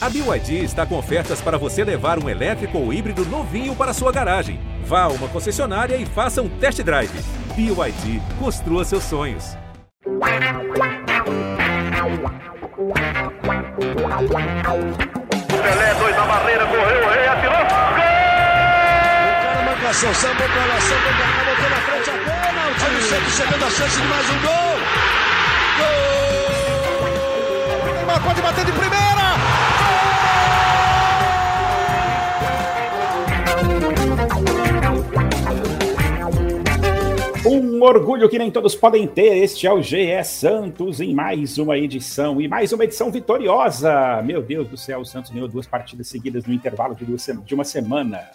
A BYD está com ofertas para você levar um elétrico ou híbrido novinho para sua garagem. Vá a uma concessionária e faça um test drive. BYD, construa seus sonhos. Pelé, dois na barreira, correu, rei atirou. Gol! O cara sambou pra lá, sambou pra cá, botou na frente a bola. O time sempre chegando a chance de mais um gol. Gol! Neymar pode bater de primeira. Um orgulho que nem todos podem ter. Este é o GE Santos em mais uma edição e mais uma edição vitoriosa. Meu Deus do céu, o Santos ganhou duas partidas seguidas no intervalo de, duas, de uma semana.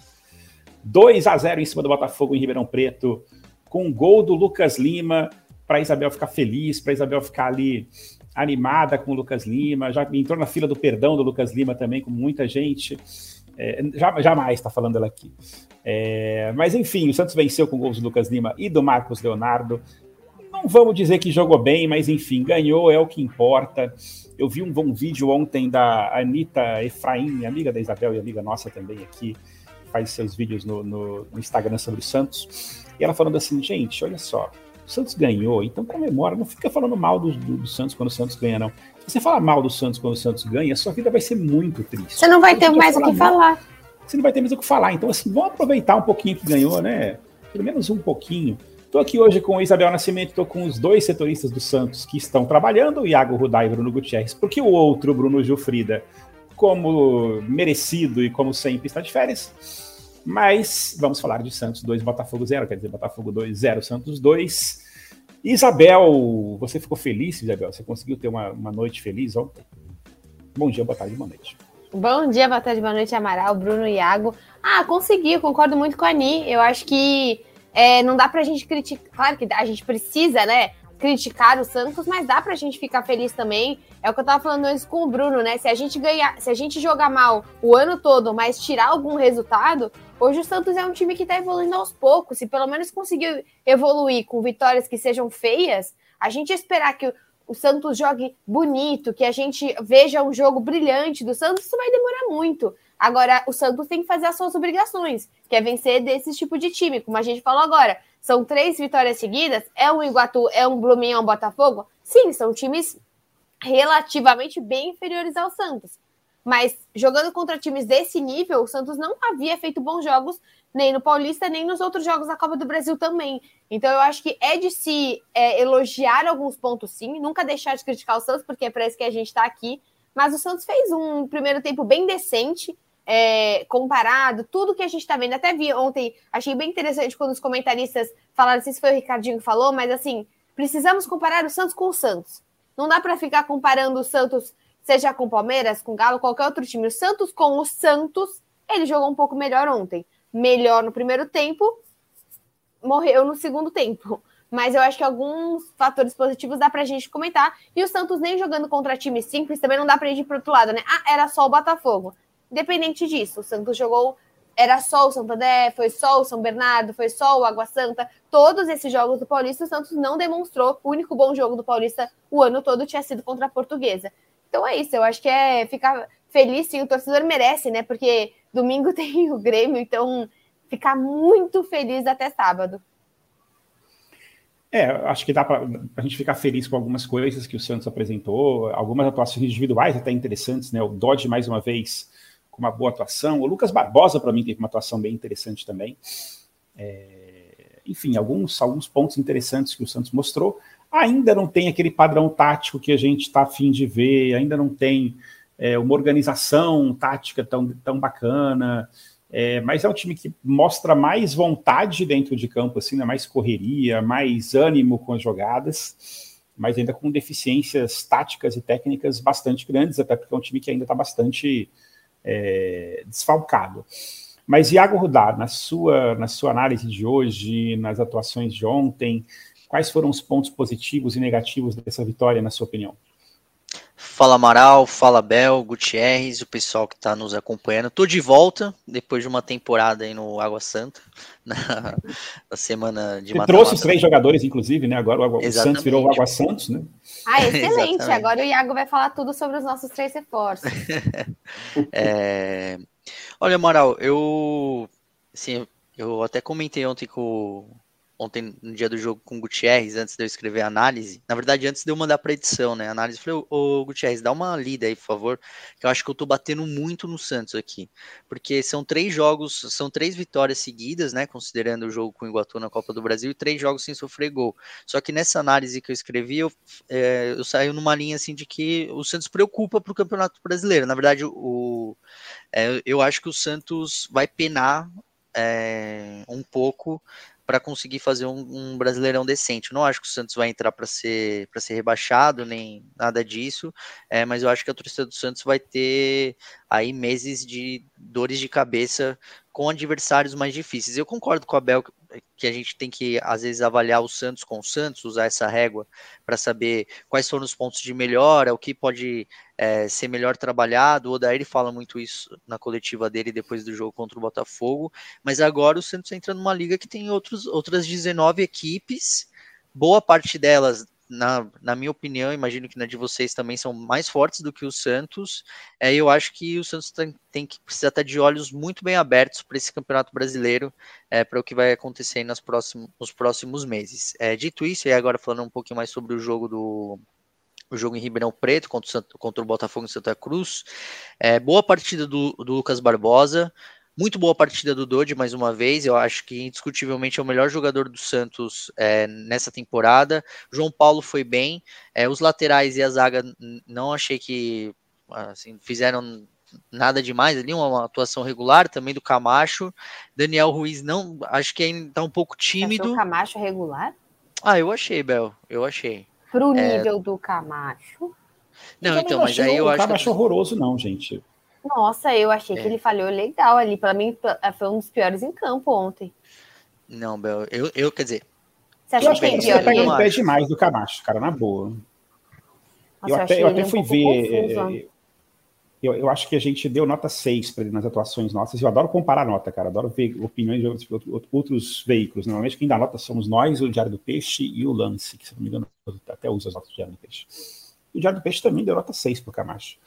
2 a 0 em cima do Botafogo em Ribeirão Preto, com um gol do Lucas Lima para Isabel ficar feliz, para Isabel ficar ali animada com o Lucas Lima. Já entrou na fila do perdão do Lucas Lima também, com muita gente. É, jamais está falando ela aqui. É, mas enfim, o Santos venceu com gols do Lucas Lima e do Marcos Leonardo. Não vamos dizer que jogou bem, mas enfim, ganhou, é o que importa. Eu vi um bom vídeo ontem da Anitta Efraim, amiga da Isabel e amiga nossa também aqui, faz seus vídeos no, no, no Instagram sobre o Santos. E ela falando assim, gente, olha só, o Santos ganhou, então comemora, não fica falando mal do, do, do Santos quando o Santos ganha, não. Se você falar mal do Santos quando o Santos ganha, a sua vida vai ser muito triste. Você não vai ter mais o que falar. falar. Você não vai ter mais o que falar. Então, assim, vamos aproveitar um pouquinho que ganhou, né? Pelo menos um pouquinho. Estou aqui hoje com o Isabel Nascimento, estou com os dois setoristas do Santos que estão trabalhando, o Iago Rudai e Bruno Gutierrez, porque o outro, Bruno Gilfrida, como merecido e como sempre, está de férias. Mas vamos falar de Santos 2, Botafogo 0, quer dizer, Botafogo 2, 0, Santos 2. Isabel, você ficou feliz, Isabel? Você conseguiu ter uma, uma noite feliz ontem? Bom dia, boa tarde, boa noite. Bom dia, boa tarde, boa noite, Amaral, Bruno Iago. Ah, consegui, concordo muito com a Ani. Eu acho que é, não dá pra gente criticar. Claro que a gente precisa, né? Criticar o Santos, mas dá pra gente ficar feliz também. É o que eu tava falando antes com o Bruno, né? Se a gente ganhar, se a gente jogar mal o ano todo, mas tirar algum resultado, hoje o Santos é um time que tá evoluindo aos poucos. Se pelo menos conseguir evoluir com vitórias que sejam feias, a gente esperar que o Santos jogue bonito, que a gente veja um jogo brilhante do Santos, isso vai demorar muito. Agora, o Santos tem que fazer as suas obrigações, que é vencer desse tipo de time, como a gente falou agora. São três vitórias seguidas, é um Iguatu, é um Blumenau, um Botafogo? Sim, são times relativamente bem inferiores ao Santos. Mas jogando contra times desse nível, o Santos não havia feito bons jogos nem no Paulista, nem nos outros jogos da Copa do Brasil também. Então eu acho que é de se é, elogiar alguns pontos, sim, nunca deixar de criticar o Santos, porque é isso que a gente está aqui. Mas o Santos fez um primeiro tempo bem decente, é, comparado, tudo que a gente está vendo. Até vi ontem, achei bem interessante quando os comentaristas falaram, não sei se foi o Ricardinho que falou, mas assim, precisamos comparar o Santos com o Santos. Não dá para ficar comparando o Santos, seja com Palmeiras, com Galo, qualquer outro time. O Santos com o Santos, ele jogou um pouco melhor ontem melhor no primeiro tempo, morreu no segundo tempo. Mas eu acho que alguns fatores positivos dá pra gente comentar. E o Santos nem jogando contra time simples também não dá pra gente ir pro outro lado, né? Ah, era só o Botafogo. Independente disso, o Santos jogou. Era só o Santander, foi só o São Bernardo, foi só o Água Santa. Todos esses jogos do Paulista, o Santos não demonstrou. O único bom jogo do Paulista o ano todo tinha sido contra a Portuguesa. Então é isso, eu acho que é ficar feliz, sim, o torcedor merece, né? Porque domingo tem o Grêmio, então ficar muito feliz até sábado. É, acho que dá para a gente ficar feliz com algumas coisas que o Santos apresentou, algumas atuações individuais até interessantes, né? O Dodge, mais uma vez, com uma boa atuação. O Lucas Barbosa, para mim, teve uma atuação bem interessante também. É, enfim, alguns, alguns pontos interessantes que o Santos mostrou. Ainda não tem aquele padrão tático que a gente está afim de ver, ainda não tem é, uma organização tática tão, tão bacana. É, mas é um time que mostra mais vontade dentro de campo, assim, né? mais correria, mais ânimo com as jogadas, mas ainda com deficiências táticas e técnicas bastante grandes, até porque é um time que ainda está bastante é, desfalcado. Mas Iago Rudar, na sua, na sua análise de hoje, nas atuações de ontem, quais foram os pontos positivos e negativos dessa vitória, na sua opinião? Fala Amaral, fala Bel, Gutierrez, o pessoal que está nos acompanhando. Tô de volta depois de uma temporada aí no Água Santa, na, na semana de mata trouxe os três jogadores, inclusive, né? Agora o, o Santos virou o Água Santos, né? Ah, excelente. Agora o Iago vai falar tudo sobre os nossos três reforços. é... Olha, Amaral, eu assim, eu até comentei ontem com ontem no dia do jogo com o Gutierrez, antes de eu escrever a análise, na verdade, antes de eu mandar para edição, né? A análise, falei, ô, Gutierrez, dá uma lida aí, por favor, que eu acho que eu tô batendo muito no Santos aqui. Porque são três jogos, são três vitórias seguidas, né? Considerando o jogo com o Iguatu na Copa do Brasil, e três jogos sem sofrer gol. Só que nessa análise que eu escrevi, eu, é, eu saio numa linha assim de que o Santos preocupa pro Campeonato Brasileiro. Na verdade, o, é, eu acho que o Santos vai penar é, um pouco para conseguir fazer um, um, brasileirão decente. não acho que o Santos vai entrar para ser para ser rebaixado nem nada disso, é, mas eu acho que a torcida do Santos vai ter aí meses de dores de cabeça com adversários mais difíceis. Eu concordo com a Bel que a gente tem que, às vezes, avaliar o Santos com o Santos, usar essa régua para saber quais foram os pontos de melhora, o que pode é, ser melhor trabalhado. O Odair fala muito isso na coletiva dele depois do jogo contra o Botafogo, mas agora o Santos entra numa liga que tem outros, outras 19 equipes, boa parte delas na, na minha opinião, imagino que na de vocês também são mais fortes do que o Santos. É, eu acho que o Santos tem, tem que precisar estar de olhos muito bem abertos para esse campeonato brasileiro, é, para o que vai acontecer nas próximos, nos próximos meses. É, dito isso, e agora falando um pouquinho mais sobre o jogo do, o jogo em Ribeirão Preto contra o, contra o Botafogo em Santa Cruz. É, boa partida do, do Lucas Barbosa. Muito boa partida do Dodi mais uma vez. Eu acho que indiscutivelmente é o melhor jogador do Santos é, nessa temporada. João Paulo foi bem. É, os laterais e a zaga não achei que assim, fizeram nada demais ali, uma atuação regular também do Camacho. Daniel Ruiz não, acho que ainda está um pouco tímido. o Camacho regular? Ah, eu achei, Bel, eu achei. Pro é. nível do Camacho. Não, então, mas aí eu acho. O Camacho que... horroroso, não, gente. Nossa, eu achei é. que ele falhou legal ali. Para mim, é, foi um dos piores em campo ontem. Não, Bel, eu, eu quer dizer. Você achou que ele Você pega um pé demais do Camacho, cara, na boa. Nossa, eu, até, eu até fui um ver. É, eu, eu acho que a gente deu nota 6 para ele nas atuações nossas. Eu adoro comparar nota, cara. Adoro ver opiniões de outros, outros veículos. Normalmente quem dá nota somos nós, o Diário do Peixe e o Lance, que se não me engano, até usa as notas do Diário do Peixe. E o Diário do Peixe também deu nota 6 para o Camacho.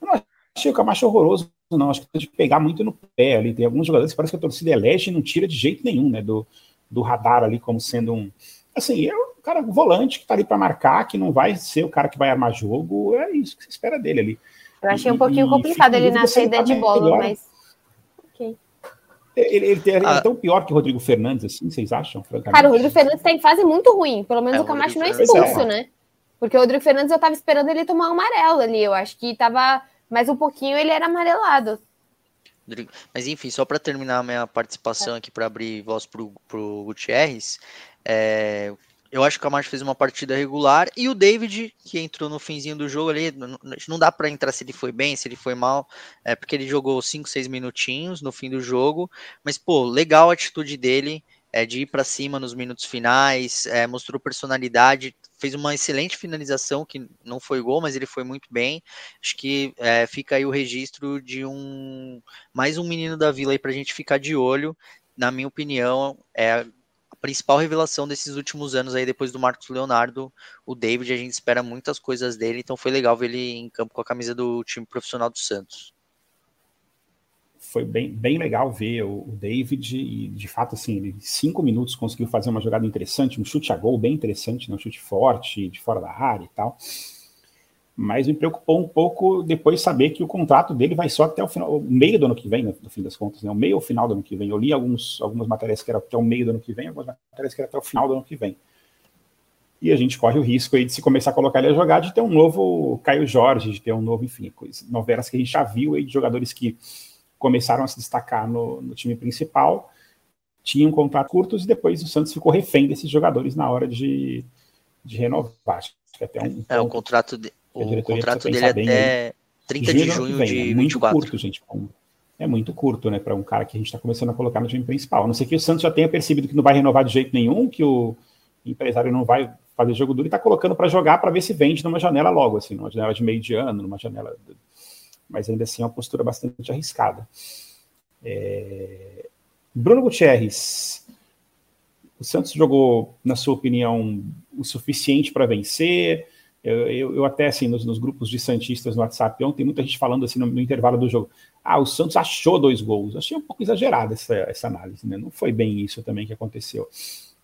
Eu não achei o Camacho horroroso, não. Acho que tem que pegar muito no pé ali. Tem alguns jogadores que parece que a torcida elege e não tira de jeito nenhum, né? Do, do radar ali como sendo um. Assim, é um cara volante que tá ali para marcar, que não vai ser o cara que vai armar jogo. É isso que se espera dele ali. Eu achei um pouquinho e, complicado ele na saída de bola, melhor. mas. Ok. Ele, ele, ele ah. é tão pior que o Rodrigo Fernandes, assim, vocês acham? Cara, o Rodrigo Fernandes tem fase muito ruim. Pelo menos é, o Camacho não é expulso, é. né? Porque o Rodrigo Fernandes eu tava esperando ele tomar um amarelo ali. Eu acho que tava mas um pouquinho ele era amarelado. Mas enfim, só para terminar a minha participação aqui para abrir voz pro, pro Gutierrez, é, eu acho que o Camacho fez uma partida regular e o David, que entrou no finzinho do jogo ali, não, dá para entrar se ele foi bem, se ele foi mal, é porque ele jogou 5, 6 minutinhos no fim do jogo, mas pô, legal a atitude dele, é, de ir para cima nos minutos finais, é, mostrou personalidade, fez uma excelente finalização, que não foi gol, mas ele foi muito bem. Acho que é, fica aí o registro de um mais um menino da vila aí para a gente ficar de olho. Na minha opinião, é a principal revelação desses últimos anos aí, depois do Marcos Leonardo, o David, a gente espera muitas coisas dele, então foi legal ver ele em campo com a camisa do time profissional do Santos foi bem, bem legal ver o, o, David e, de fato, assim, ele cinco minutos conseguiu fazer uma jogada interessante, um chute a gol bem interessante, né? um chute forte, de fora da área e tal. Mas me preocupou um pouco depois saber que o contrato dele vai só até o final, o meio do ano que vem, né, no fim das contas, né? O meio ou final do ano que vem. Eu li alguns, algumas matérias que eram até o meio do ano que vem, algumas matérias que eram até o final do ano que vem. E a gente corre o risco aí de se começar a colocar ele a jogar, de ter um novo Caio Jorge, de ter um novo, enfim, coisa, novelas que a gente já viu aí de jogadores que começaram a se destacar no, no time principal, tinham contratos curtos e depois o Santos ficou refém desses jogadores na hora de, de renovar. Acho que até um, é, o contrato, de, o contrato dele é até 30 de junho de, de é muito curto, gente. É muito curto, né, para um cara que a gente está começando a colocar no time principal. A não sei que o Santos já tenha percebido que não vai renovar de jeito nenhum, que o empresário não vai fazer jogo duro e tá colocando para jogar para ver se vende numa janela logo, assim, numa janela de meio de ano, numa janela. Mas ainda assim é uma postura bastante arriscada. É... Bruno Gutierrez, o Santos jogou, na sua opinião, o suficiente para vencer? Eu, eu, eu, até, assim, nos, nos, grupos de Santistas no WhatsApp ontem, muita gente falando assim no, no, intervalo do jogo. Ah, o Santos achou dois gols. Achei um pouco exagerada essa, essa análise, né? Não foi bem isso também que aconteceu.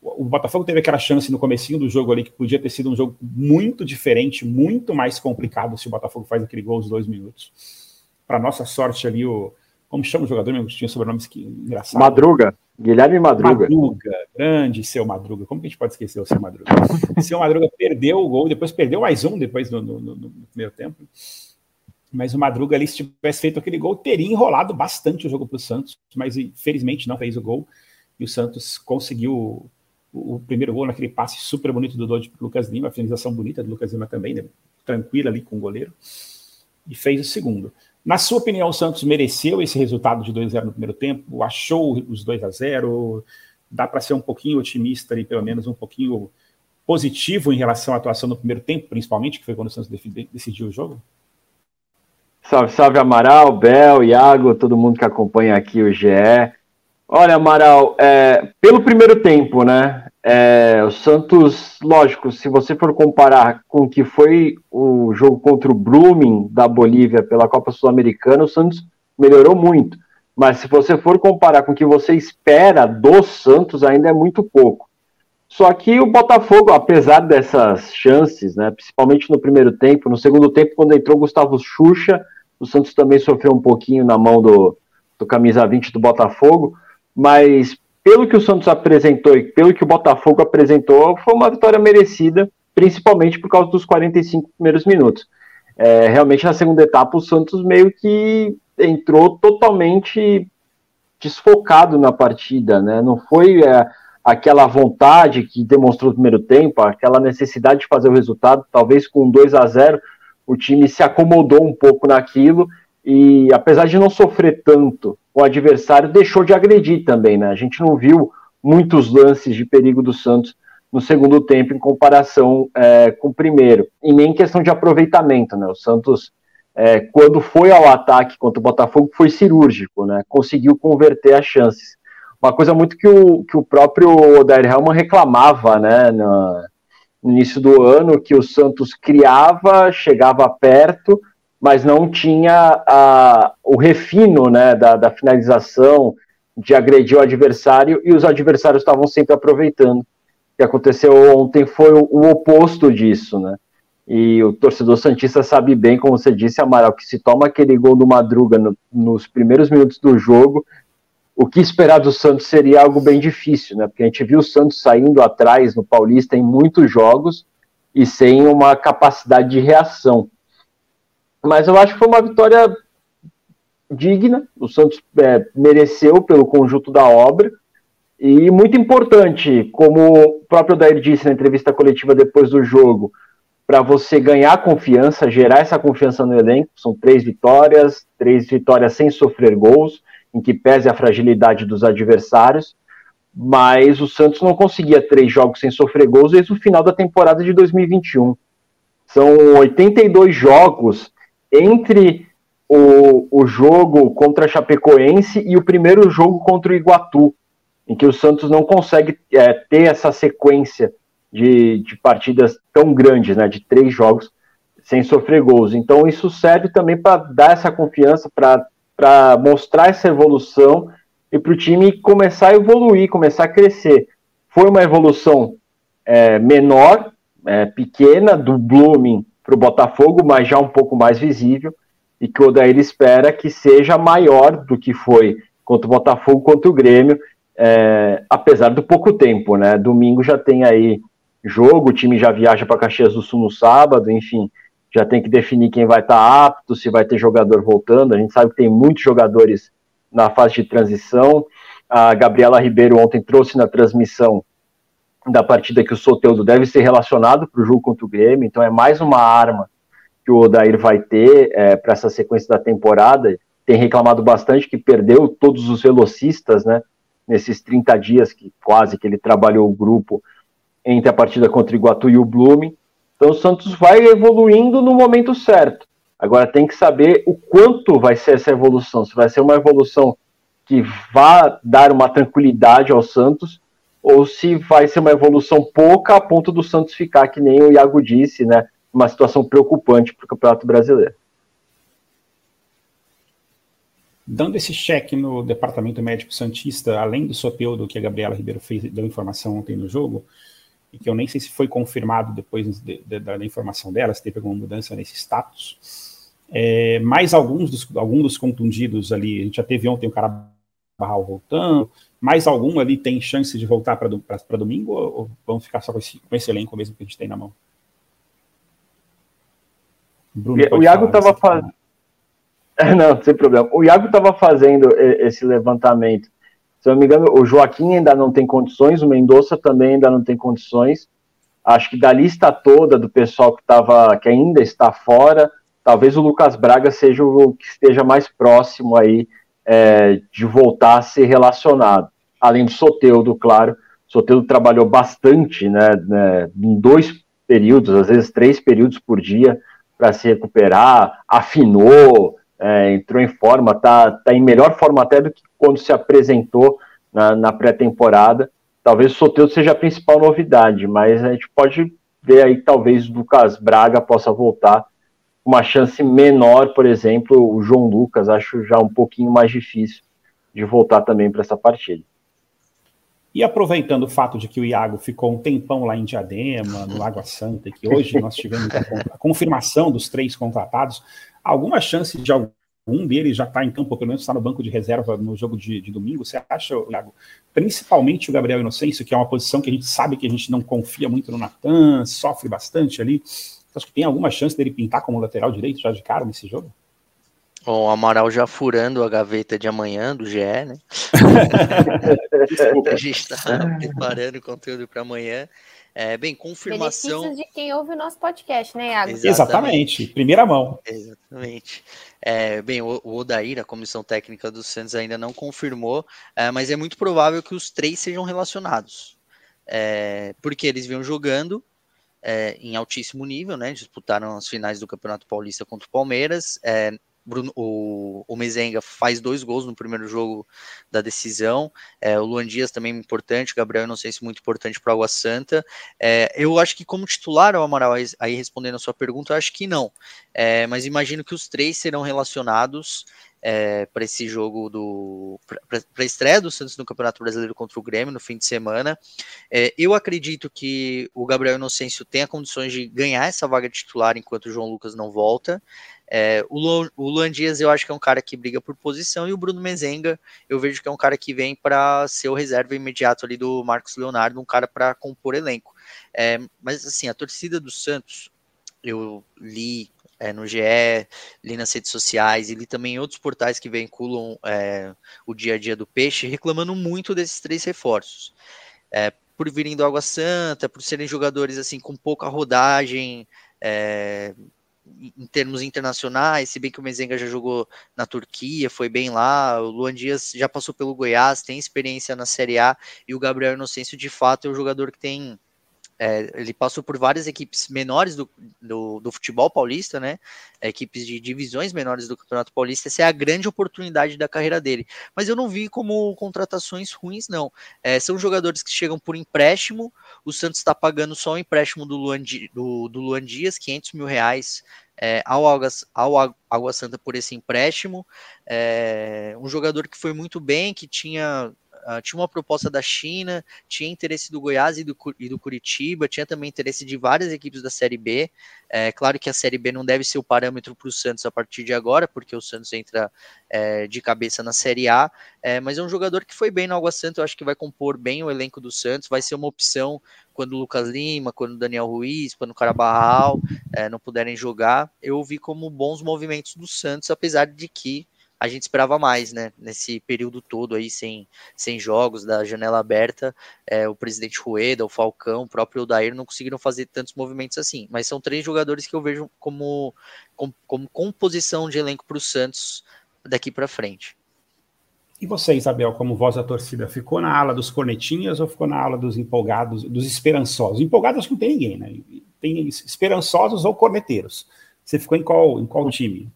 O, Botafogo teve aquela chance no comecinho do jogo ali que podia ter sido um jogo muito diferente, muito mais complicado se o Botafogo faz aquele gol aos dois minutos. Para nossa sorte ali, o, como chama o jogador mesmo? Tinha sobrenomes que engraçado. Madruga. Guilherme Madruga. Madruga, grande seu Madruga. Como que a gente pode esquecer o seu Madruga? seu Madruga perdeu o gol, depois perdeu mais um depois no, no, no, no primeiro tempo. Mas o Madruga ali, se tivesse feito aquele gol, teria enrolado bastante o jogo para o Santos, mas infelizmente não fez o gol. E o Santos conseguiu o, primeiro gol naquele passe super bonito do Dodge para Lucas Lima, a finalização bonita do Lucas Lima também, né? tranquila ali com o goleiro. E fez o segundo. Na sua opinião, o Santos mereceu esse resultado de 2 a 0 no primeiro tempo? Achou os 2 a 0 Dá para ser um pouquinho otimista e pelo menos um pouquinho positivo em relação à atuação no primeiro tempo, principalmente, que foi quando o Santos decidiu o jogo? Salve, salve Amaral, Bel, Iago, todo mundo que acompanha aqui o GE. Olha, Amaral, é, pelo primeiro tempo, né? É, o Santos, lógico, se você for comparar com o que foi o jogo contra o Blooming da Bolívia pela Copa Sul-Americana, o Santos melhorou muito. Mas se você for comparar com o que você espera do Santos, ainda é muito pouco. Só que o Botafogo, apesar dessas chances, né, principalmente no primeiro tempo, no segundo tempo, quando entrou Gustavo Xuxa, o Santos também sofreu um pouquinho na mão do, do camisa 20 do Botafogo, mas pelo que o Santos apresentou e pelo que o Botafogo apresentou, foi uma vitória merecida, principalmente por causa dos 45 primeiros minutos. É, realmente, na segunda etapa, o Santos meio que entrou totalmente desfocado na partida, né? Não foi é, aquela vontade que demonstrou no primeiro tempo, aquela necessidade de fazer o resultado, talvez com 2 a 0 o time se acomodou um pouco naquilo e apesar de não sofrer tanto o adversário deixou de agredir também, né? A gente não viu muitos lances de perigo do Santos no segundo tempo em comparação é, com o primeiro, e nem questão de aproveitamento, né? O Santos, é, quando foi ao ataque contra o Botafogo, foi cirúrgico, né? Conseguiu converter as chances. Uma coisa muito que o, que o próprio Odair Helman reclamava, né? No, início do ano, que o Santos criava, chegava perto, mas não tinha a, o refino né, da, da, finalização, de agredir o adversário, e os adversários estavam sempre aproveitando. O que aconteceu ontem foi o, o oposto disso, né? E o torcedor Santista sabe bem, como você disse, Amaral, que se toma aquele gol do Madruga no, nos primeiros minutos do jogo, o que esperar do Santos seria algo bem difícil, né? Porque a gente viu o Santos saindo atrás no Paulista em muitos jogos e sem uma capacidade de reação. Mas eu acho que foi uma vitória digna, o Santos é, mereceu pelo conjunto da obra, e muito importante, como o próprio Dair disse na entrevista coletiva depois do jogo, para você ganhar confiança, gerar essa confiança no elenco, são três vitórias, três vitórias sem sofrer gols, em que pese a fragilidade dos adversários, mas o Santos não conseguia três jogos sem sofrer gols desde o final da temporada de 2021. São 82 jogos entre o, o jogo contra a Chapecoense e o primeiro jogo contra o Iguatu, em que o Santos não consegue é, ter essa sequência de, de partidas tão grandes, né, de três jogos sem sofrer gols. Então isso serve também para dar essa confiança, para mostrar essa evolução e para o time começar a evoluir, começar a crescer. Foi uma evolução é, menor, é, pequena, do Blooming para o Botafogo, mas já um pouco mais visível, e que o Odair espera que seja maior do que foi contra o Botafogo, contra o Grêmio, é, apesar do pouco tempo, né? Domingo já tem aí jogo, o time já viaja para Caxias do Sul no sábado, enfim, já tem que definir quem vai estar tá apto, se vai ter jogador voltando. A gente sabe que tem muitos jogadores na fase de transição. A Gabriela Ribeiro ontem trouxe na transmissão da partida que o Soteudo deve ser relacionado para o jogo contra o Grêmio, então é mais uma arma que o Odair vai ter é, para essa sequência da temporada. Tem reclamado bastante que perdeu todos os velocistas, né? Nesses 30 dias que quase que ele trabalhou o grupo entre a partida contra o Iguatu e o Blume. Então o Santos vai evoluindo no momento certo. Agora tem que saber o quanto vai ser essa evolução. Se vai ser uma evolução que vá dar uma tranquilidade ao Santos, ou se vai ser uma evolução pouca a ponto do Santos ficar, que nem o Iago disse, né? Uma situação preocupante para o Campeonato Brasileiro. Dando esse cheque no Departamento Médico Santista, além do Soteudo que a Gabriela Ribeiro fez, deu informação ontem no jogo, e que eu nem sei se foi confirmado depois de, de, da, da, informação dela, se teve alguma mudança nesse status. É, mais alguns dos, alguns dos contundidos ali, a gente já teve ontem o cara Barral voltando, mais algum ali tem chance de voltar para domingo ou, ou, vamos ficar só com esse, com esse elenco mesmo que a gente tem na mão? Bruno, o Iago estava fazendo. Não, sem problema. O Iago estava fazendo esse levantamento se não me engano, o Joaquim ainda não tem condições, o Mendonça também ainda não tem condições. Acho que da lista toda do pessoal que, tava, que ainda está fora, talvez o Lucas Braga seja o que esteja mais próximo aí é, de voltar a ser relacionado. Além do Soteudo, claro. Soteudo trabalhou bastante, né, né, em dois períodos, às vezes três períodos por dia, para se recuperar, afinou, é, entrou em forma, tá, tá em melhor forma até do que quando se apresentou na, na pré-temporada. Talvez o Soteldo seja a principal novidade, mas a gente pode ver aí talvez o Lucas Braga possa voltar uma chance menor, por exemplo, o João Lucas, acho já um pouquinho mais difícil de voltar também para essa partida. E aproveitando o fato de que o Iago ficou um tempão lá em Diadema, no Água Santa, e que hoje nós tivemos a confirmação dos três contratados, alguma chance de algum um deles já está em campo, pelo menos está no banco de reserva no jogo de, de domingo. Você acha, Iago? Principalmente o Gabriel Inocêncio, que é uma posição que a gente sabe que a gente não confia muito no Natan, sofre bastante ali. Acho que tem alguma chance dele pintar como lateral direito já de cara nesse jogo? O Amaral já furando a gaveta de amanhã do GE, né? a gente está preparando o conteúdo para amanhã. É, bem, confirmação. Benefícios de quem ouve o nosso podcast, né, Iago? Exatamente. Exatamente. Primeira mão. Exatamente. É, bem, o, o Odair, a comissão técnica do Santos, ainda não confirmou, é, mas é muito provável que os três sejam relacionados. É, porque eles vinham jogando é, em altíssimo nível, né? Disputaram as finais do Campeonato Paulista contra o Palmeiras. Bruno, o, o Mezenga faz dois gols no primeiro jogo da decisão. É, o Luan Dias também é importante, o Gabriel não sei se muito importante para Água Santa. É, eu acho que como titular, o Amaral, aí respondendo a sua pergunta, eu acho que não. É, mas imagino que os três serão relacionados é, para esse jogo do para a estreia do Santos no Campeonato Brasileiro contra o Grêmio no fim de semana. É, eu acredito que o Gabriel Inocêncio tenha condições de ganhar essa vaga de titular enquanto o João Lucas não volta. É, o, Luan, o Luan Dias eu acho que é um cara que briga por posição e o Bruno Mezenga eu vejo que é um cara que vem para ser o reserva imediato ali do Marcos Leonardo, um cara para compor elenco. É, mas assim, a torcida do Santos, eu li é, no GE, li nas redes sociais e li também em outros portais que vinculam é, o dia a dia do Peixe, reclamando muito desses três reforços. É, por virem do Água Santa, por serem jogadores assim com pouca rodagem, é, em termos internacionais, se bem que o Mezenga já jogou na Turquia, foi bem lá, o Luan Dias já passou pelo Goiás, tem experiência na Série A, e o Gabriel Inocêncio, de fato, é um jogador que tem é, ele passou por várias equipes menores do, do, do, futebol paulista, né? Equipes de divisões menores do Campeonato Paulista. Essa é a grande oportunidade da carreira dele. Mas eu não vi como contratações ruins, não. É, são jogadores que chegam por empréstimo. O Santos está pagando só o empréstimo do Luan, do, do Luan Dias, 500 mil reais é, ao, ao Água Santa por esse empréstimo. É, um jogador que foi muito bem, que tinha uh, tinha uma proposta da China, tinha interesse do Goiás e do, e do Curitiba, tinha também interesse de várias equipes da Série B. É claro que a Série B não deve ser o parâmetro para o Santos a partir de agora, porque o Santos entra é, de cabeça na Série A, é, mas é um jogador que foi bem no Água Santa, eu acho que vai compor bem o elenco do Santos, vai ser uma opção quando o Lucas Lima, quando o Daniel Ruiz, quando o Carabarral é, não puderem jogar. Eu vi como bons movimentos do Santos, apesar de que a gente esperava mais, né? Nesse período todo aí, sem, sem jogos, da janela aberta, é, o presidente Rueda, o Falcão, o próprio Odair não conseguiram fazer tantos movimentos assim. Mas são três jogadores que eu vejo como, como, como composição de elenco para o Santos daqui para frente. E você, Isabel, como voz da torcida, ficou na ala dos cornetinhas ou ficou na ala dos empolgados, dos esperançosos? Empolgados não tem ninguém, né? Tem esperançosos ou corneteiros. Você ficou em qual, em qual time?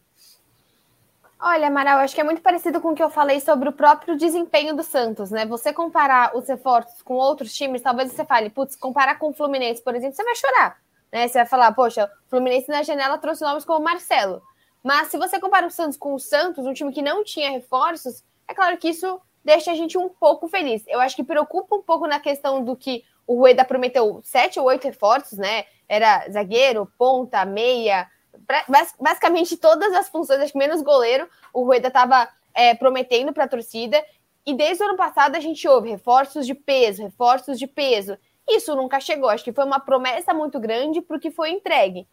Olha, Amaral, acho que é muito parecido com o que eu falei sobre o próprio desempenho do Santos, né? Você comparar os reforços com outros times, talvez você fale, putz, comparar com o Fluminense, por exemplo, você vai chorar, né? Você vai falar, poxa, o Fluminense na janela trouxe nomes como Marcelo. Mas se você compara o Santos com o Santos, um time que não tinha reforços, é claro que isso deixa a gente um pouco feliz. Eu acho que preocupa um pouco na questão do que o Rueda prometeu sete ou oito reforços, né? Era zagueiro, ponta, meia, basicamente todas as funções, acho que menos goleiro, o Rueda estava é, prometendo para a torcida. E desde o ano passado a gente ouve reforços de peso, reforços de peso. Isso nunca chegou. Acho que foi uma promessa muito grande para o que foi entregue.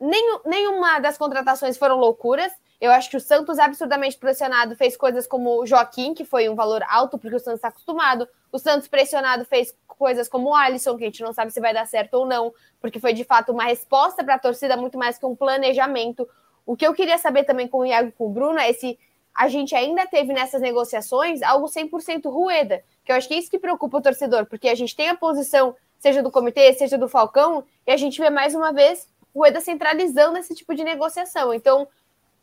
Nenhum, nenhuma das contratações foram loucuras. Eu acho que o Santos, absurdamente pressionado, fez coisas como o Joaquim, que foi um valor alto, porque o Santos está acostumado. O Santos pressionado fez coisas como o Alisson, que a gente não sabe se vai dar certo ou não, porque foi de fato uma resposta para a torcida muito mais que um planejamento. O que eu queria saber também com o Iago e com o Bruno é se a gente ainda teve nessas negociações algo 100% rueda, que eu acho que é isso que preocupa o torcedor, porque a gente tem a posição, seja do comitê, seja do Falcão, e a gente vê mais uma vez Rueda centralizando esse tipo de negociação. Então,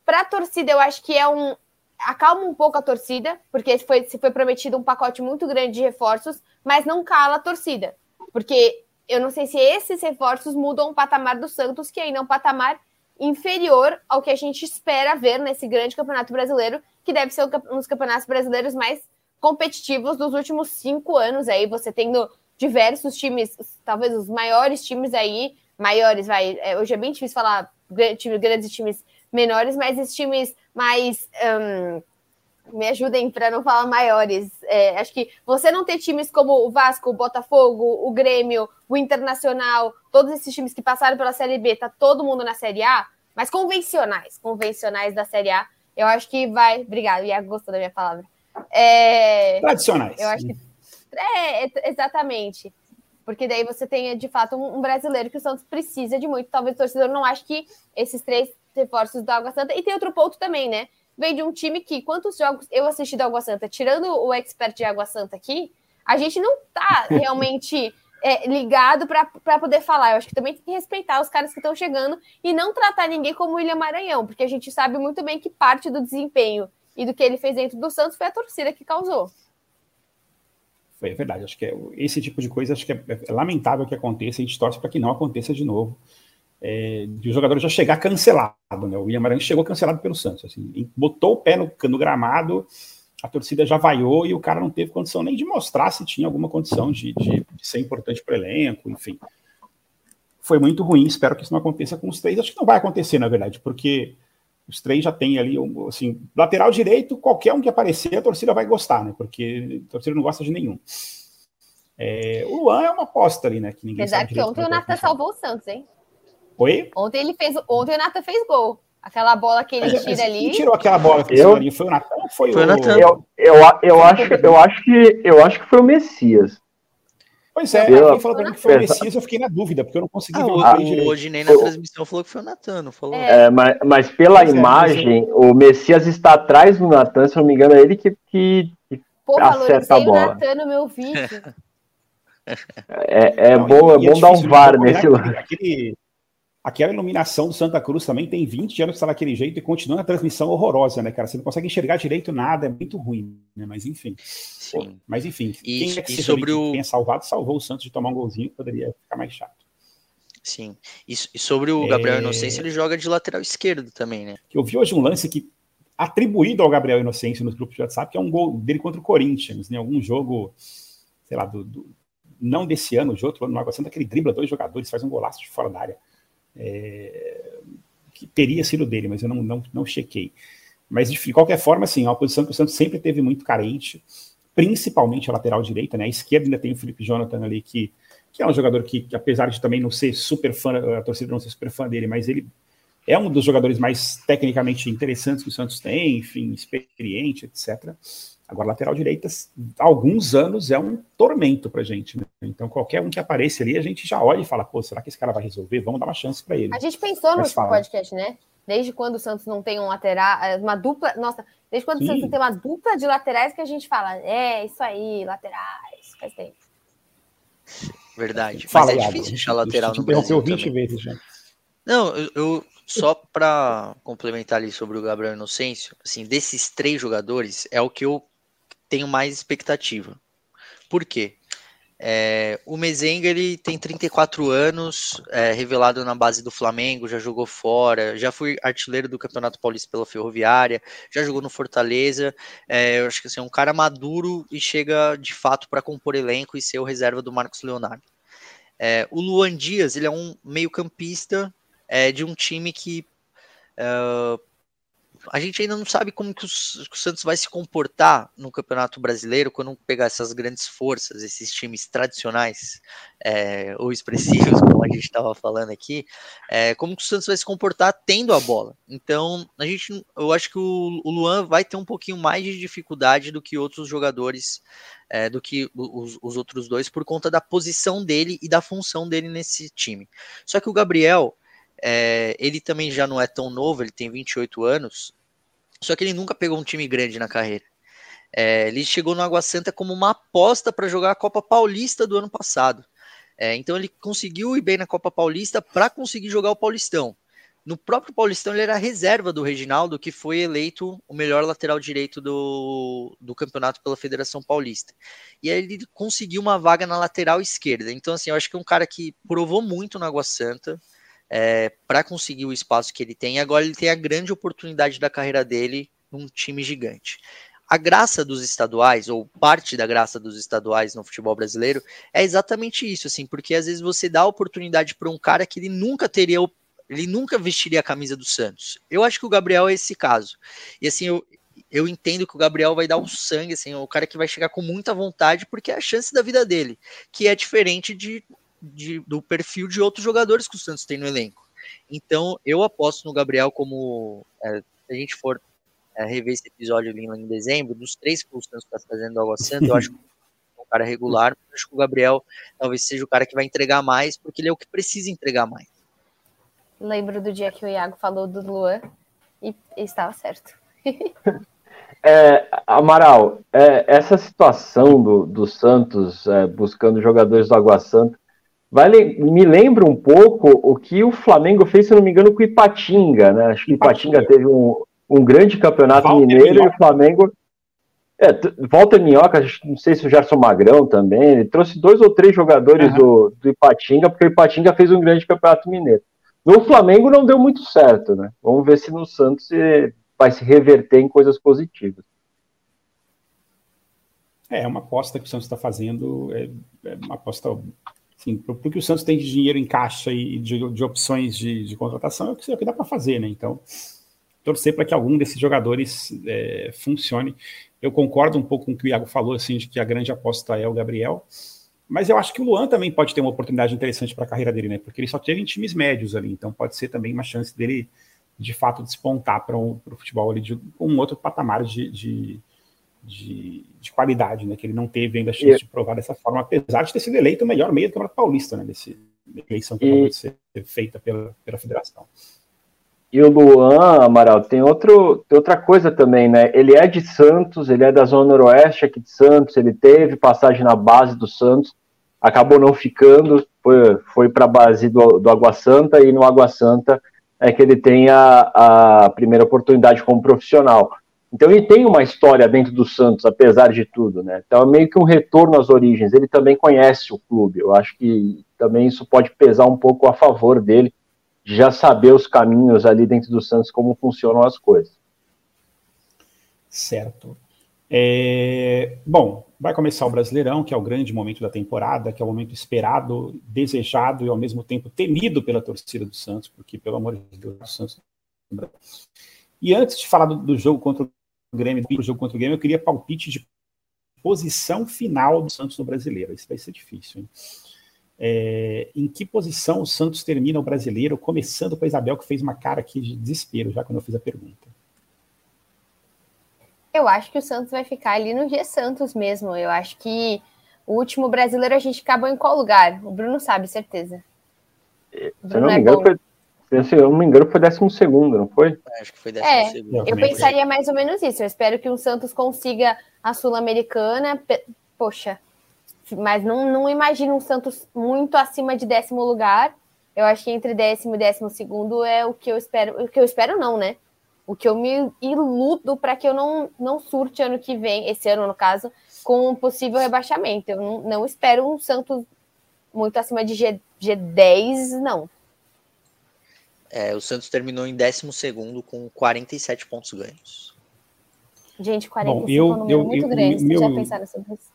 para a torcida, eu acho que é um, acalma um pouco a torcida, porque foi, se foi prometido um pacote muito grande de reforços, mas não cala a torcida. Porque eu não sei se esses reforços mudam o patamar do Santos, que ainda é um patamar inferior ao que a gente espera ver nesse grande campeonato brasileiro, que deve ser um dos campeonatos brasileiros mais competitivos dos últimos cinco anos. Aí você tendo diversos times, talvez os maiores times aí, maiores, vai. É, hoje é bem difícil falar grandes times menores, mas esses times mais. Um, me ajudem para não falar maiores. É, acho que você não ter times como o Vasco, o Botafogo, o Grêmio, o Internacional, todos esses times que passaram pela Série B, tá todo mundo na Série A, mas convencionais, convencionais da Série A, eu acho que vai. Obrigado, Iago gostou da minha palavra. É, Tradicionais. Eu acho que. É, exatamente. Porque daí você tem, de fato, um brasileiro que o Santos precisa de muito. Talvez o torcedor não ache que esses três reforços do Água Santa. E tem outro ponto também, né? Vem de um time que, quantos jogos eu assisti do Água Santa, tirando o expert de Água Santa aqui, a gente não tá realmente é, ligado para poder falar. Eu acho que também tem que respeitar os caras que estão chegando e não tratar ninguém como o William Maranhão, porque a gente sabe muito bem que parte do desempenho e do que ele fez dentro do Santos foi a torcida que causou. Foi verdade. Acho que é, esse tipo de coisa acho que é, é lamentável que aconteça. A gente torce para que não aconteça de novo é, de o jogador já chegar cancelado. Né? O William Maranhão chegou cancelado pelo Santos. Assim, botou o pé no, no, gramado, a torcida já vaiou e o cara não teve condição nem de mostrar se tinha alguma condição de, de, de ser importante para o elenco, enfim. Foi muito ruim, espero que isso não aconteça com os três. Acho que não vai acontecer, na verdade, porque os três já têm ali, assim, lateral direito, qualquer um que aparecer, a torcida vai gostar, né? Porque a torcida não gosta de nenhum. É, o Luan é uma aposta ali, né? Que ninguém Apesar que ontem o Natan salvou o Santos, hein? Oi? Ontem ele fez. Ontem o Natan fez gol. Aquela bola que ele tira ali. Quem tirou aquela bola que eu... ali? Foi o Natan ou foi, foi o Natan? Eu, eu, eu, acho, eu, acho que, eu acho que foi o Messias. Pois é, eu, quem falou pra mim que foi o Messias, eu fiquei na dúvida, porque eu não consegui ah, ver o, o Odinei na transmissão falou que foi o Natan, não falou? É, mas, mas pela pois imagem, é, o Messias está atrás do Natan, se eu não me engano, é ele que, que, que Pô, acerta a bola. o Natan no meu vídeo. É, é não, bom, é bom dar um VAR nesse lance. Aquele, Aquela iluminação do Santa Cruz também tem 20 anos que está daquele jeito e continua na transmissão horrorosa, né, cara? Você não consegue enxergar direito nada, é muito ruim, né? Mas enfim. Sim. Mas enfim, e, quem é que e sobre o... tenha salvado, salvou o Santos de tomar um golzinho, poderia ficar mais chato. Sim. E, e sobre o Gabriel é... Inocêncio, ele joga de lateral esquerdo também, né? Eu vi hoje um lance que atribuído ao Gabriel Inocêncio nos grupos de WhatsApp, que é um gol dele contra o Corinthians, em né? algum jogo, sei lá, do, do, não desse ano, de outro ano no Água Santa, que ele dribla dois jogadores, faz um golaço de fora da área é, que teria sido dele, mas eu não, não, não chequei. Mas de qualquer forma, assim, é uma posição que o Santos sempre teve muito carente, principalmente a lateral direita, né? A esquerda ainda tem o Felipe Jonathan ali, que, que é um jogador que, que, apesar de também não ser super fã, a torcida não ser super fã dele, mas ele é um dos jogadores mais tecnicamente interessantes que o Santos tem, enfim, experiente, etc. Agora, lateral direita, há alguns anos é um tormento pra gente, né? Então, qualquer um que apareça ali, a gente já olha e fala, pô, será que esse cara vai resolver? Vamos dar uma chance para ele. A gente pensou no podcast, né? Desde quando o Santos não tem um lateral, é, uma dupla. Nossa, Desde quando o Santos tem uma dupla de laterais que a gente fala, é, isso aí, laterais, faz tempo. Verdade. Fala, Mas é Iago. difícil achar lateral no Brasil 20 também. vezes já. Não, eu, eu- só para complementar ali sobre o Gabriel Inocêncio, assim, desses três jogadores é o que eu tenho mais expectativa. Por quê? É, o Mezenga ele tem 34 anos, é, revelado na base do Flamengo, já jogou fora, já foi artilheiro do Campeonato Paulista pela Ferroviária, já jogou no Fortaleza. É, eu acho que assim, é um cara maduro e chega de fato para compor elenco e ser o reserva do Marcos Leonardo. É, o Luan Dias ele é um meio-campista é, de um time que é, a gente ainda não sabe como que o, Santos vai se comportar no Campeonato Brasileiro quando pegar essas grandes forças, esses times tradicionais é, ou expressivos, como a gente estava falando aqui, é, como que o Santos vai se comportar tendo a bola. Então, a gente, eu acho que o, o Luan vai ter um pouquinho mais de dificuldade do que outros jogadores, é, do que os, os outros dois, por conta da posição dele e da função dele nesse time. Só que o Gabriel, é, ele também já não é tão novo, ele tem 28 anos, só que ele nunca pegou um time grande na carreira. É, ele chegou no Água Santa como uma aposta para jogar a Copa Paulista do ano passado. É, então ele conseguiu ir bem na Copa Paulista para conseguir jogar o Paulistão. No próprio Paulistão ele era reserva do Reginaldo, que foi eleito o melhor lateral direito do, do campeonato pela Federação Paulista. E aí ele conseguiu uma vaga na lateral esquerda. Então, assim, eu acho que é um cara que provou muito no Água Santa é, para conseguir o espaço que ele tem. Agora ele tem a grande oportunidade da carreira dele num time gigante. A graça dos estaduais, ou parte da graça dos estaduais no futebol brasileiro, é exatamente isso, assim, porque às vezes você dá a oportunidade para um cara que ele nunca teria, ele nunca vestiria a camisa do Santos. Eu acho que o Gabriel é esse caso. E assim, eu, eu entendo que o Gabriel vai dar o sangue, assim, é o cara que vai chegar com muita vontade, porque é a chance da vida dele, que é diferente de de- do perfil de outros jogadores que o Santos tem no elenco. Então, eu aposto no Gabriel como, é, se a gente for é, rever esse episódio ali em dezembro, dos três que o Santos está fazendo do Água Santa, eu acho que é um cara regular, mas acho que o Gabriel talvez seja o cara que vai entregar mais, porque ele é o que precisa entregar mais. Lembro do dia que o Iago falou do Luan e estava certo. É, Amaral, é, essa situação do, do Santos é, buscando jogadores do Água Santa vai, le- me lembra um pouco o que o Flamengo fez, se não me engano, com o Ipatinga, né? Acho que o Ipatinga Ipatinga. teve um, um grande campeonato Walter mineiro e Minhoca. o Flamengo. É, Walter Minhoca, não sei se o Gerson Magrão também, ele trouxe dois ou três jogadores Aham. do, do Ipatinga, porque o Ipatinga fez um grande campeonato mineiro. No Flamengo não deu muito certo, né? Vamos ver se no Santos eh, vai se reverter em coisas positivas. É uma aposta que o Santos está fazendo, é, é uma aposta, assim, pro, pro que o Santos tem de dinheiro em caixa e de, de opções de, de contratação, é o que, é dá para fazer, né? Então, torcer para que algum desses jogadores é, funcione. Eu concordo um pouco com o que o Iago falou, assim, de que a grande aposta é o Gabriel, mas eu acho que o Luan também pode ter uma oportunidade interessante para a carreira dele, né? Porque ele só teve em times médios ali, então pode ser também uma chance dele, de fato, despontar para o futebol ali de um outro patamar de, de, de, de qualidade, né? Que ele não teve ainda a chance E- de provar dessa forma, apesar de ter sido eleito o melhor meio do Campeonato Paulista, né? Desse eleição que E- acabou de ser feita pela, pela federação. E o Luan, Amaral, tem, outro, tem outra coisa também, né? Ele é de Santos, ele é da Zona Noroeste aqui de Santos, ele teve passagem na base do Santos, acabou não ficando, foi, foi para a base do, do Água Santa, e no Água Santa é que ele tem a, a primeira oportunidade como profissional. Então ele tem uma história dentro do Santos, apesar de tudo, né? Então é meio que um retorno às origens. Ele também conhece o clube. Eu acho que também isso pode pesar um pouco a favor dele, de já saber os caminhos ali dentro do Santos, como funcionam as coisas. Certo. É, bom, vai começar o Brasileirão, que é o grande momento da temporada, que é o momento esperado, desejado e ao mesmo tempo temido pela torcida do Santos, porque, pelo amor de Deus, o Santos. E antes de falar do, do jogo contra o Grêmio, do jogo contra o Grêmio, eu queria palpite de posição final do Santos no Brasileiro. Isso vai ser difícil, hein? É, em que posição o Santos termina o brasileiro, começando com a Isabel, que fez uma cara aqui de desespero já quando eu fiz a pergunta. Eu acho que o Santos vai ficar ali no G Santos mesmo. Eu acho que o último brasileiro a gente acabou em qual lugar? O Bruno sabe, certeza. O Se Bruno não me é engano, bom. foi, se eu não me engano, foi 12, não foi? Acho que foi É, 12 segundo. Eu pensaria mais ou menos isso. Eu espero que o Santos consiga a Sul-Americana. Poxa, mas não, não imagino um Santos muito acima de décimo lugar. Eu acho que entre décimo e décimo segundo é o que eu espero. O que eu espero, não, né? O que eu me iludo para que eu não, não surte ano que vem, esse ano no caso, com um possível rebaixamento. Eu não, não espero um Santos muito acima de G, G10, não. É, o Santos terminou em 12 segundo com 47 pontos ganhos. Gente, 45 eu- é um número eu- muito eu- grande. Vocês meu- já pensaram sobre isso?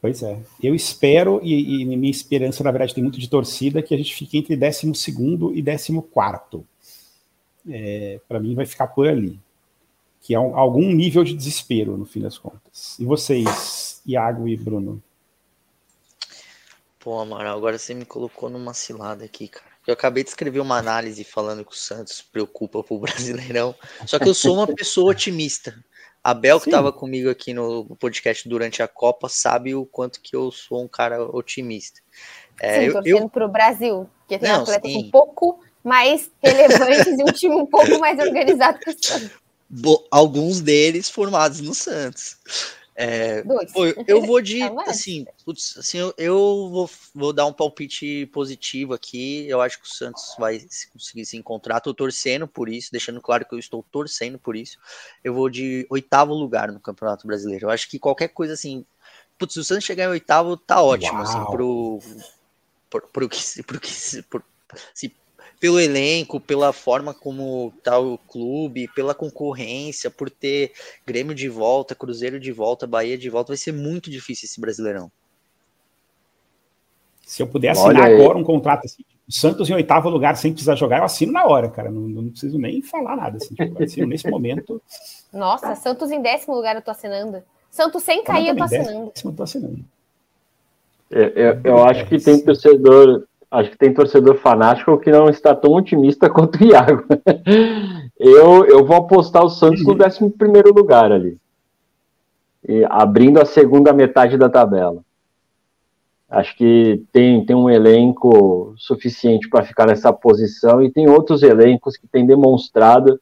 Pois é. Eu espero, e, e minha esperança, na verdade, tem muito de torcida, que a gente fique entre 12 e 14. É, Para mim, vai ficar por ali. Que é um- algum nível de desespero, no fim das contas. E vocês, Iago e Bruno? Pô, Amaral, agora você me colocou numa cilada aqui, cara. Eu acabei de escrever uma análise falando que o Santos preocupa pro Brasileirão. Só que eu sou uma pessoa otimista. A Bel, que estava comigo aqui no podcast durante a Copa, sabe o quanto que eu sou um cara otimista. É, Sim, eu, torcendo eu- pro Brasil, que tem Não, atletas sim. um pouco mais relevantes e um time um pouco mais organizado que o Santos. bo- alguns deles formados no Santos. É, Dois. Pô, eu, vou de, Tá assim, putz, assim, eu, eu vou, vou dar um palpite positivo aqui. Eu acho que o Santos vai se- conseguir se encontrar. Tô torcendo por isso, deixando claro que eu estou torcendo por isso. Eu vou de oitavo lugar no Campeonato Brasileiro. Eu acho que qualquer coisa assim, putz, se o Santos chegar em oitavo, tá ótimo, assim, Uau. pro, pro, pro que, se- pro que, se- por- se- pelo elenco, pela forma como tá o clube, pela concorrência, por ter Grêmio de volta, Cruzeiro de volta, Bahia de volta, vai ser muito difícil esse Brasileirão. Se eu puder assinar agora um contrato assim, o Santos em oitavo lugar sem precisar jogar, eu assino na hora, cara. Não, não preciso nem falar nada. Assim, tipo, eu assino nesse momento. Nossa, Santos em décimo lugar eu tô assinando. Santos sem cair eu tô assinando. décimo eu tô assinando. Eu, eu- eu acho que tem torcedor, acho que tem torcedor fanático que não está tão otimista quanto o Iago. Eu, eu vou apostar o Santos no 11 primeiro lugar ali. E abrindo a segunda metade da tabela. Acho que tem, tem um elenco suficiente para ficar nessa posição e tem outros elencos que têm demonstrado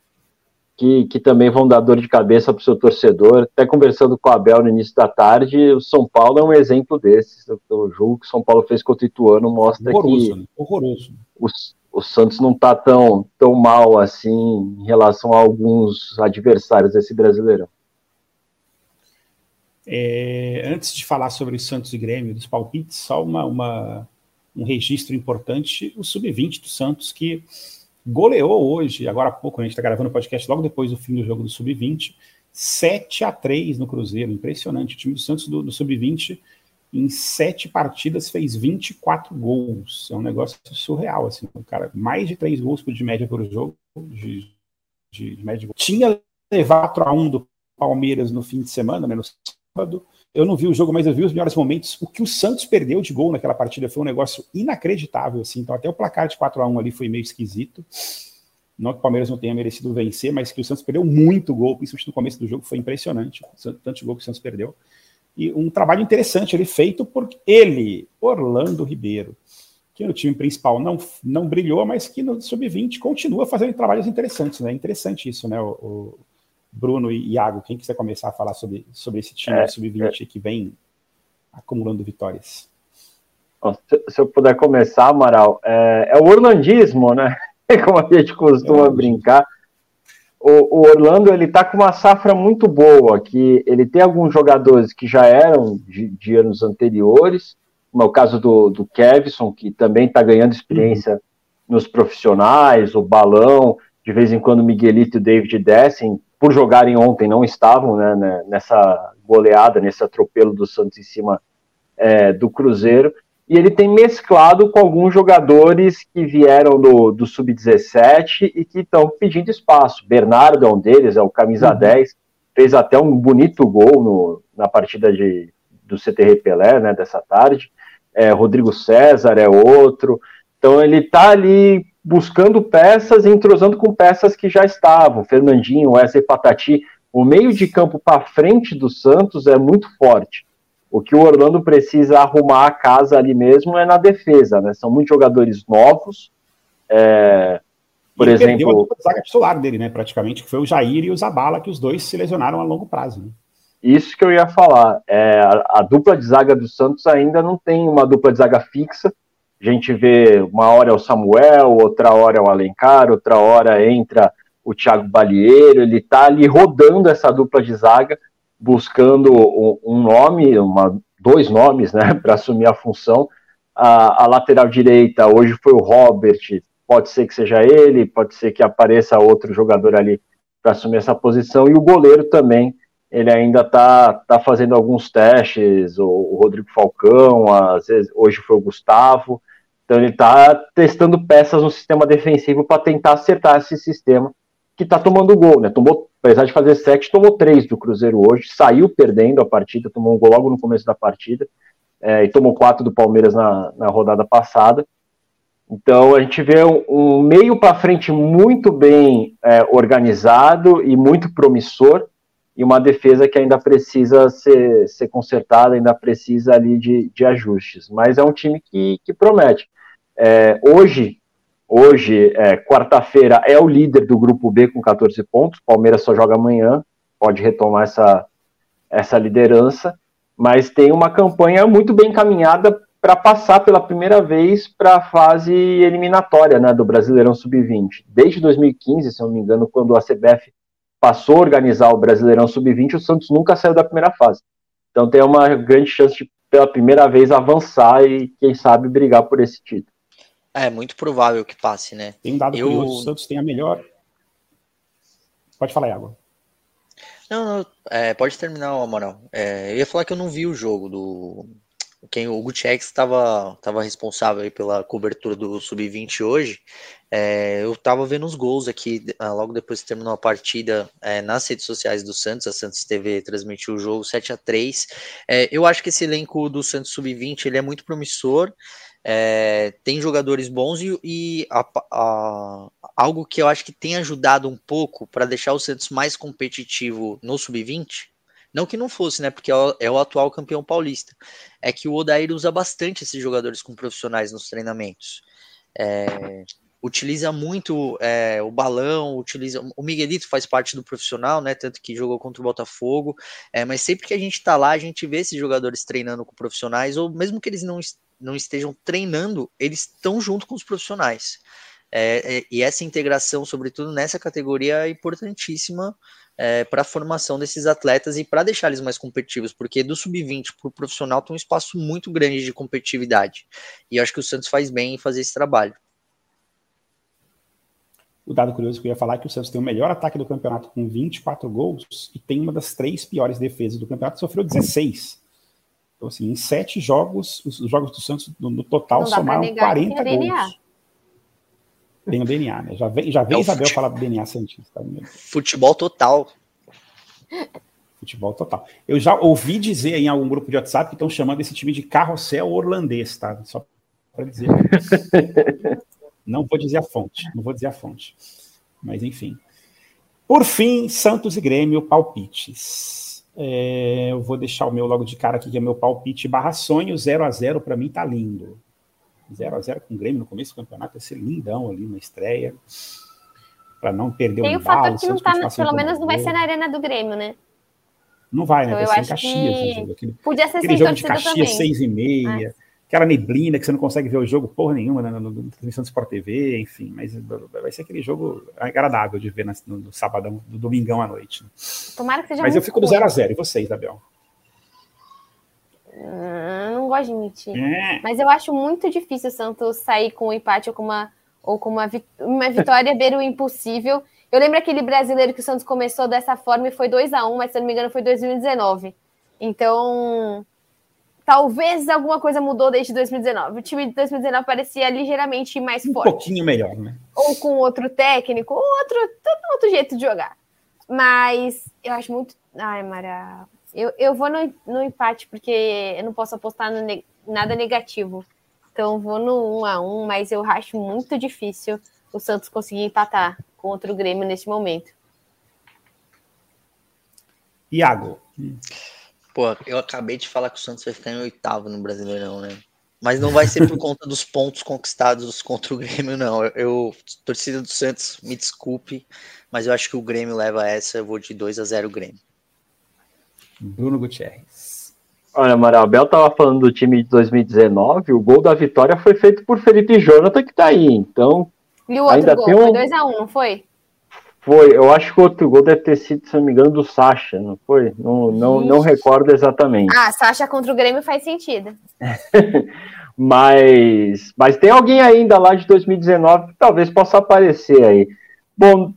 que, que também vão dar dor de cabeça para o seu torcedor. Até conversando com a Abel no início da tarde, o São Paulo é um exemplo desses. Eu julgo que o São Paulo fez contra o Ituano mostra Horroroso, que né? Horroroso. o, o Santos não está tão, tão mal assim em relação a alguns adversários desse Brasileirão. É, antes de falar sobre o Santos e Grêmio, dos palpites, só uma, uma- um registro importante: o Sub-20 do Santos, que goleou hoje, agora há pouco, né, a gente está gravando o podcast logo depois do fim do jogo do Sub-20, 7 a 3 no Cruzeiro. Impressionante. O time do Santos do, do Sub-20, em sete partidas, fez 24 gols. É um negócio surreal. Assim, cara, mais de três gols de média por jogo. De, de, de média. Tinha levado 4 a 1 do Palmeiras no fim de semana, né, no sábado. Eu não vi o jogo, mas eu vi os melhores momentos. O que o Santos perdeu de gol naquela partida foi um negócio inacreditável, assim. Então, até o placar de 4 a 1 ali foi meio esquisito. Não que o Palmeiras não tenha merecido vencer, mas que o Santos perdeu muito gol, principalmente no começo do jogo, foi impressionante. Tanto gol que o Santos perdeu. E um trabalho interessante ali feito por ele, Orlando Ribeiro, que no time principal não, não brilhou, mas que no sub-20 continua fazendo trabalhos interessantes, né? Interessante isso, né? O, o Bruno e Iago, quem quiser começar a falar sobre, sobre esse time É, sub-20 que vem acumulando vitórias. Se, eu puder começar, Amaral, é, é o orlandismo, né? Como a gente costuma É. brincar. O, o Orlando ele tá com uma safra muito boa, que ele tem alguns jogadores que já eram de, de anos anteriores, como é o caso do, do Kevson, que também está ganhando experiência nos profissionais, o Balão, de vez em quando o Miguelito e o David descem, por jogarem ontem não estavam né, né, nessa goleada, nesse atropelo do Santos em cima é, do Cruzeiro, e ele tem mesclado com alguns jogadores que vieram do, do Sub-17 e que estão pedindo espaço. Bernardo é um deles, é o camisa Uhum. 10, fez até um bonito gol no, na partida de, do CTR Pelé, né, dessa tarde. É, Rodrigo César é outro. Então ele está ali buscando peças e entrosando com peças que já estavam. Fernandinho, Wesley Patati. O meio de campo para frente do Santos é muito forte. O que o Orlando precisa arrumar a casa ali mesmo é na defesa, né? São muitos jogadores novos, É, por e exemplo. A zaga titular dele, né? Praticamente, que foi o Jair e o Zabala, que os dois se lesionaram a longo prazo. Né? Isso que eu ia falar. É, a, a, dupla de zaga do Santos ainda não tem uma dupla de zaga fixa. A gente vê uma hora é o Samuel, outra hora é o Alencar, outra hora entra o Thiago Balieiro. Ele está ali rodando essa dupla de zaga, buscando um nome, uma, dois nomes, né, para assumir a função. A, a, lateral direita hoje foi o Robert, pode ser que seja ele, pode ser que apareça outro jogador ali para assumir essa posição, e o goleiro também ele ainda está tá fazendo alguns testes, o, o, Rodrigo Falcão, às vezes, hoje foi o Gustavo, então ele está testando peças no sistema defensivo para tentar acertar esse sistema que está tomando gol, né? Tomou, apesar de fazer sete, tomou três do Cruzeiro hoje, saiu perdendo a partida, tomou um gol logo no começo da partida, é, e tomou quatro do Palmeiras na, na rodada passada. Então a gente vê um, um meio para frente muito bem é, organizado e muito promissor, e uma defesa que ainda precisa ser, ser consertada, ainda precisa ali de, de ajustes. Mas é um time que, que promete. É, hoje, hoje é, quarta-feira, é o líder do grupo B com 14 pontos. Palmeiras só joga amanhã, pode retomar essa, essa liderança, mas tem uma campanha muito bem encaminhada para passar pela primeira vez para a fase eliminatória né, do Brasileirão Sub-20. Desde 2015, se não me engano, quando a CBF passou a organizar o Brasileirão Sub-20, o Santos nunca saiu da primeira fase. Então tem uma grande chance de, pela primeira vez, avançar e, quem sabe, brigar por esse título. É, muito provável que passe, né? Tem um dado eu... curioso, o Santos tem a melhor... Pode falar, Iago. Não, não é, pode terminar, Amaral. É, eu ia falar que eu não vi o jogo do, quem o Gutierrez estava tava responsável pela cobertura do Sub-20 hoje, é, eu estava vendo os gols aqui, ah, logo depois que terminou a partida, é, nas redes sociais do Santos, a Santos TV transmitiu o jogo 7 a 3 é, Eu acho que esse elenco do Santos Sub-20 ele é muito promissor, é, tem jogadores bons e, e a, a, algo que eu acho que tem ajudado um pouco para deixar o Santos mais competitivo no Sub-20 não que não fosse, né? Porque é o, é o atual campeão paulista. É que o Odair usa bastante esses jogadores com profissionais nos treinamentos. É, utiliza muito é, o balão, utiliza. O Miguelito faz parte do profissional, né? Tanto que jogou contra o Botafogo. É, mas sempre que a gente tá lá, a gente vê esses jogadores treinando com profissionais, ou mesmo que eles não, não estejam treinando, eles estão junto com os profissionais. É, é, e essa integração, sobretudo nessa categoria, é importantíssima é, para a formação desses atletas e para deixar eles mais competitivos, porque do sub-20 para o profissional tem um espaço muito grande de competitividade. E eu acho que o Santos faz bem em fazer esse trabalho. O dado curioso que eu ia falar é que o Santos tem o melhor ataque do campeonato com 24 gols e tem uma das três piores defesas do campeonato, sofreu 16. Então, assim, em sete jogos, os jogos do Santos no, no total somaram 40 gols. Tem o DNA, né? Já vem, já vem é Isabel fute... falar do DNA Santista. Futebol total. Futebol total. Eu já ouvi dizer em algum grupo de WhatsApp que estão chamando esse time de carrossel holandês, tá? Só para dizer. não vou dizer a fonte, não vou dizer a fonte. Mas enfim. Por fim, Santos e Grêmio, palpites. É, eu vou deixar o meu logo de cara aqui, que é meu palpite barra sonho, 0 a 0 para mim tá lindo. 0 a 0 com o Grêmio no começo do campeonato, ia ser lindão ali na estreia, para não perder Tem o embalo. Tem fator que não tá, pelo menos não vai ser na arena do Grêmio, né? Não vai, né? Então, vai ser em Caxias. Que... Aquele, Podia ser aquele jogo de Caxias, também. seis e meia. Ah. Aquela neblina que você não consegue ver o jogo porra nenhuma né, na, transmissão do Sport TV, enfim, mas vai ser aquele jogo agradável de ver no, no sabadão, do domingão à noite. Tomara que seja Mas eu fico do 0 a 0 E vocês, Isabel? Hum, não gosto de mentir. É. Mas eu acho muito difícil o Santos sair com um empate ou com uma, ou com uma, uma vitória, ver o impossível. Eu lembro aquele brasileiro que o Santos começou dessa forma e foi 2 a 1 mas se eu não me engano foi 2019. Então, talvez alguma coisa mudou desde 2019. O time de 2019 parecia ligeiramente mais um forte. Um pouquinho melhor, né? Ou com outro técnico, ou outro, outro jeito de jogar. Mas eu acho muito. Ai, Mara, eu, eu vou no, no empate, porque eu não posso apostar no ne nada negativo. Então vou no 1 a 1 mas eu acho muito difícil o Santos conseguir empatar contra o Grêmio neste momento. Iago. Pô, eu acabei de falar que o Santos vai ficar em oitavo no Brasileirão, né? Mas não vai ser por conta dos pontos conquistados contra o Grêmio, não. Eu, eu, torcida do Santos, me desculpe, mas eu acho que o Grêmio leva essa. Eu vou de 2 a 0 Grêmio. Bruno Gutierrez. Olha, Amaral, Bel tava falando do time de 2019. O gol da vitória foi feito por Felipe Jonathan, que tá aí. Então. E o outro ainda gol? tem um... Foi 2x1, não foi? Foi, eu acho que o outro gol deve ter sido, se não me engano, do Sacha, não foi? Não, não, não recordo exatamente. Ah, Sacha contra o Grêmio faz sentido. mas, mas tem alguém ainda lá de 2019 que talvez possa aparecer aí. Bom,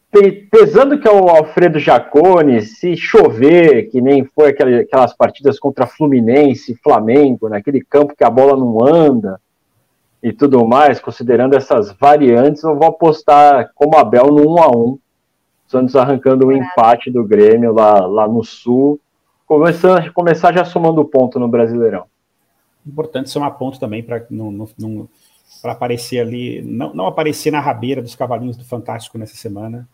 pesando que é o Alfredo Jacone, se chover, que nem foi aquelas partidas contra Fluminense, Flamengo, naquele campo que a bola não anda e tudo mais, considerando essas variantes, eu vou apostar como Abel no 1 a 1 Santos arrancando o um empate do Grêmio lá, lá no Sul, começando, começar já somando ponto no Brasileirão. Importante somar ponto também para aparecer ali, não, não aparecer na rabeira dos cavalinhos do Fantástico nessa semana.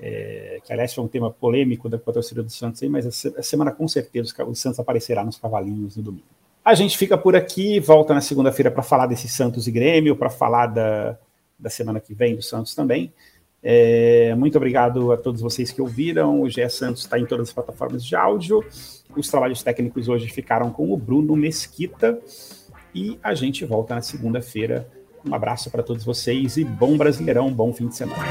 É, que aliás foi um tema polêmico da torcida do Santos, aí, mas a semana com certeza o Santos aparecerá nos cavalinhos no domingo. A gente fica por aqui, volta na segunda-feira para falar desse Santos e Grêmio, para falar da, da semana que vem do Santos também. É, muito obrigado a todos vocês que ouviram. O GE Santos está em todas as plataformas de áudio. Os trabalhos técnicos hoje ficaram com o Bruno Mesquita. E a gente volta na segunda-feira. Um abraço para todos vocês e bom Brasileirão, bom fim de semana.